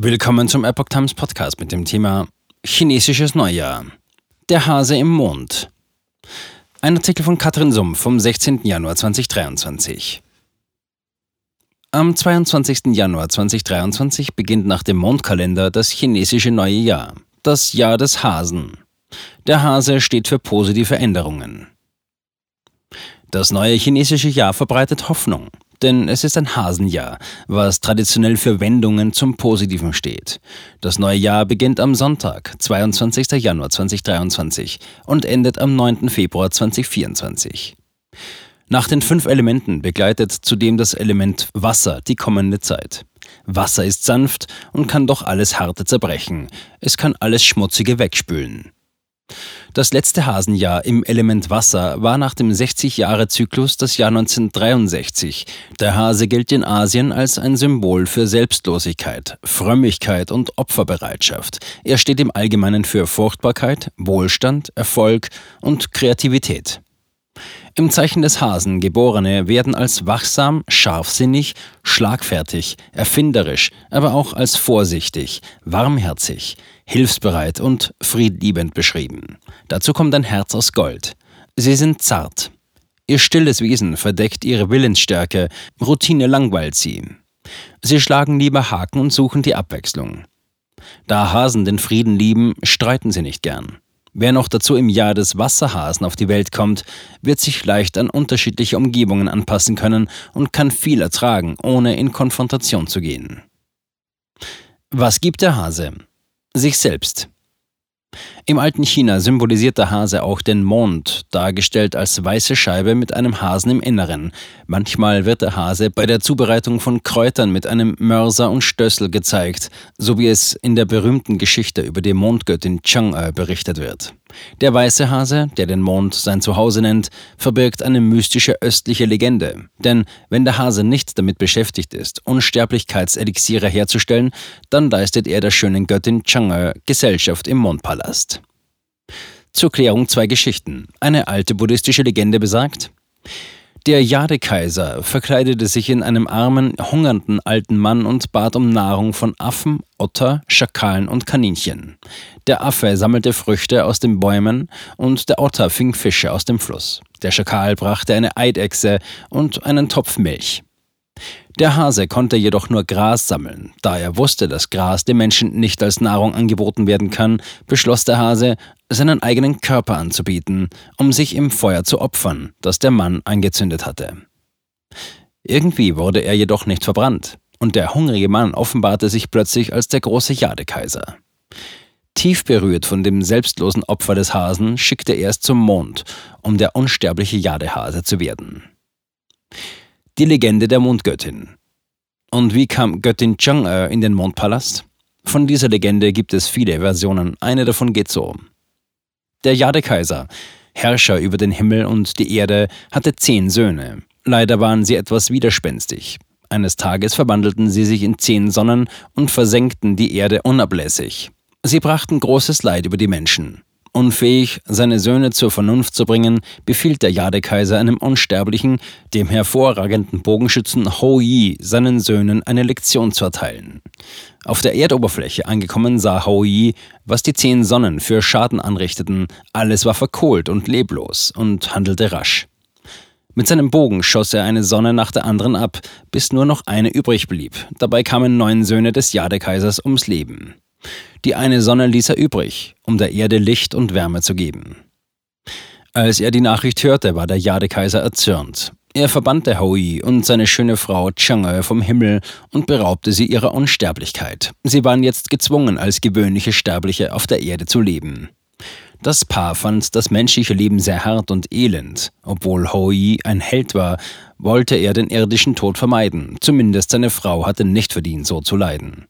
Willkommen zum Epoch Times Podcast mit dem Thema Chinesisches Neujahr. Der Hase im Mond. Ein Artikel von Katrin Sumpf vom 16. Januar 2023. Am 22. Januar 2023 beginnt nach dem Mondkalender das chinesische neue Jahr, das Jahr des Hasen. Der Hase steht für positive Änderungen. Das neue chinesische Jahr verbreitet Hoffnung denn es ist ein Hasenjahr, was traditionell für Wendungen zum Positiven steht. Das neue Jahr beginnt am Sonntag, 22. Januar 2023 und endet am 9. Februar 2024. Nach den fünf Elementen begleitet zudem das Element Wasser die kommende Zeit. Wasser ist sanft und kann doch alles Harte zerbrechen. Es kann alles Schmutzige wegspülen. Das letzte Hasenjahr im Element Wasser war nach dem 60-Jahre-Zyklus das Jahr 1963. Der Hase gilt in Asien als ein Symbol für Selbstlosigkeit, Frömmigkeit und Opferbereitschaft. Er steht im Allgemeinen für Fruchtbarkeit, Wohlstand, Erfolg und Kreativität. Im Zeichen des Hasen Geborene werden als wachsam, scharfsinnig, schlagfertig, erfinderisch, aber auch als vorsichtig, warmherzig, hilfsbereit und friedliebend beschrieben. Dazu kommt ein Herz aus Gold. Sie sind zart. Ihr stilles Wesen verdeckt ihre Willensstärke, Routine langweilt sie. Sie schlagen lieber Haken und suchen die Abwechslung. Da Hasen den Frieden lieben, streiten sie nicht gern. Wer noch dazu im Jahr des Wasserhasen auf die Welt kommt, wird sich leicht an unterschiedliche Umgebungen anpassen können und kann viel ertragen, ohne in Konfrontation zu gehen. Was gibt der Hase? Sich selbst. Im alten China symbolisiert der Hase auch den Mond, dargestellt als weiße Scheibe mit einem Hasen im Inneren. Manchmal wird der Hase bei der Zubereitung von Kräutern mit einem Mörser und Stössel gezeigt, so wie es in der berühmten Geschichte über die Mondgöttin Chang'e berichtet wird. Der weiße Hase, der den Mond sein Zuhause nennt, verbirgt eine mystische östliche Legende. Denn wenn der Hase nicht damit beschäftigt ist, Unsterblichkeitselixiere herzustellen, dann leistet er der schönen Göttin Chang'e Gesellschaft im Mondpalast. Zur Klärung zwei Geschichten. Eine alte buddhistische Legende besagt, der Jadekaiser verkleidete sich in einem armen, hungernden alten Mann und bat um Nahrung von Affen, Otter, Schakalen und Kaninchen. Der Affe sammelte Früchte aus den Bäumen und der Otter fing Fische aus dem Fluss. Der Schakal brachte eine Eidechse und einen Topf Milch. Der Hase konnte jedoch nur Gras sammeln. Da er wusste, dass Gras dem Menschen nicht als Nahrung angeboten werden kann, beschloss der Hase, seinen eigenen Körper anzubieten, um sich im Feuer zu opfern, das der Mann angezündet hatte. Irgendwie wurde er jedoch nicht verbrannt, und der hungrige Mann offenbarte sich plötzlich als der große Jadekaiser. Tief berührt von dem selbstlosen Opfer des Hasen schickte er es zum Mond, um der unsterbliche Jadehase zu werden. Die Legende der Mondgöttin. Und wie kam Göttin Chang'e in den Mondpalast? Von dieser Legende gibt es viele Versionen. Eine davon geht so. Der Jade-Kaiser, Herrscher über den Himmel und die Erde, hatte zehn Söhne. Leider waren sie etwas widerspenstig. Eines Tages verwandelten sie sich in zehn Sonnen und versenkten die Erde unablässig. Sie brachten großes Leid über die Menschen. Unfähig, seine Söhne zur Vernunft zu bringen, befiehlt der Jadekaiser einem unsterblichen, dem hervorragenden Bogenschützen Ho Yi seinen Söhnen eine Lektion zu erteilen. Auf der Erdoberfläche angekommen sah Ho Yi, was die zehn Sonnen für Schaden anrichteten, alles war verkohlt und leblos und handelte rasch. Mit seinem Bogen schoss er eine Sonne nach der anderen ab, bis nur noch eine übrig blieb. Dabei kamen neun Söhne des Jadekaisers ums Leben. Die eine Sonne ließ er übrig, um der Erde Licht und Wärme zu geben. Als er die Nachricht hörte, war der Jadekaiser erzürnt. Er verbannte Hoi und seine schöne Frau Chang'e vom Himmel und beraubte sie ihrer Unsterblichkeit. Sie waren jetzt gezwungen, als gewöhnliche Sterbliche auf der Erde zu leben. Das Paar fand das menschliche Leben sehr hart und elend. Obwohl Hoi ein Held war, wollte er den irdischen Tod vermeiden. Zumindest seine Frau hatte nicht verdient, so zu leiden.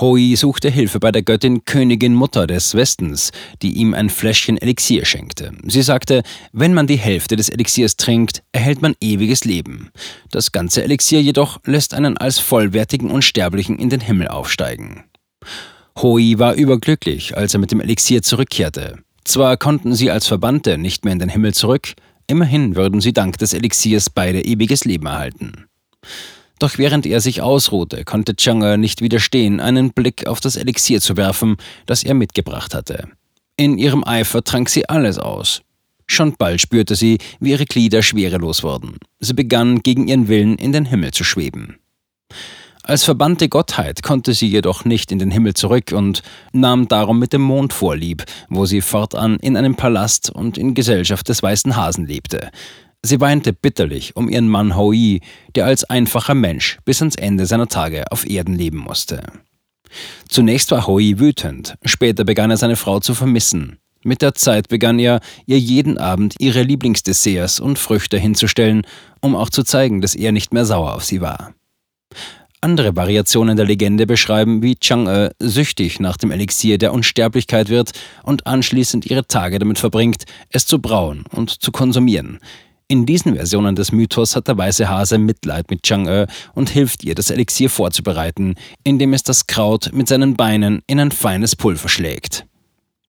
Hoi suchte Hilfe bei der Göttin Königin Mutter des Westens, die ihm ein Fläschchen Elixier schenkte. Sie sagte, wenn man die Hälfte des Elixiers trinkt, erhält man ewiges Leben. Das ganze Elixier jedoch lässt einen als vollwertigen Unsterblichen in den Himmel aufsteigen. Hoi war überglücklich, als er mit dem Elixier zurückkehrte. Zwar konnten sie als Verbannte nicht mehr in den Himmel zurück, immerhin würden sie dank des Elixiers beide ewiges Leben erhalten. Doch während er sich ausruhte, konnte Chang'e nicht widerstehen, einen Blick auf das Elixier zu werfen, das er mitgebracht hatte. In ihrem Eifer trank sie alles aus. Schon bald spürte sie, wie ihre Glieder schwerelos wurden. Sie begann gegen ihren Willen in den Himmel zu schweben. Als verbannte Gottheit konnte sie jedoch nicht in den Himmel zurück und nahm darum mit dem Mond vorlieb, wo sie fortan in einem Palast und in Gesellschaft des weißen Hasen lebte. Sie weinte bitterlich um ihren Mann Hoi, der als einfacher Mensch bis ans Ende seiner Tage auf Erden leben musste. Zunächst war Hoi wütend, später begann er seine Frau zu vermissen. Mit der Zeit begann er, ihr jeden Abend ihre Lieblingsdesserts und Früchte hinzustellen, um auch zu zeigen, dass er nicht mehr sauer auf sie war. Andere Variationen der Legende beschreiben, wie Chang'e süchtig nach dem Elixier der Unsterblichkeit wird und anschließend ihre Tage damit verbringt, es zu brauen und zu konsumieren. In diesen Versionen des Mythos hat der weiße Hase Mitleid mit Chang'e und hilft ihr, das Elixier vorzubereiten, indem es das Kraut mit seinen Beinen in ein feines Pulver schlägt.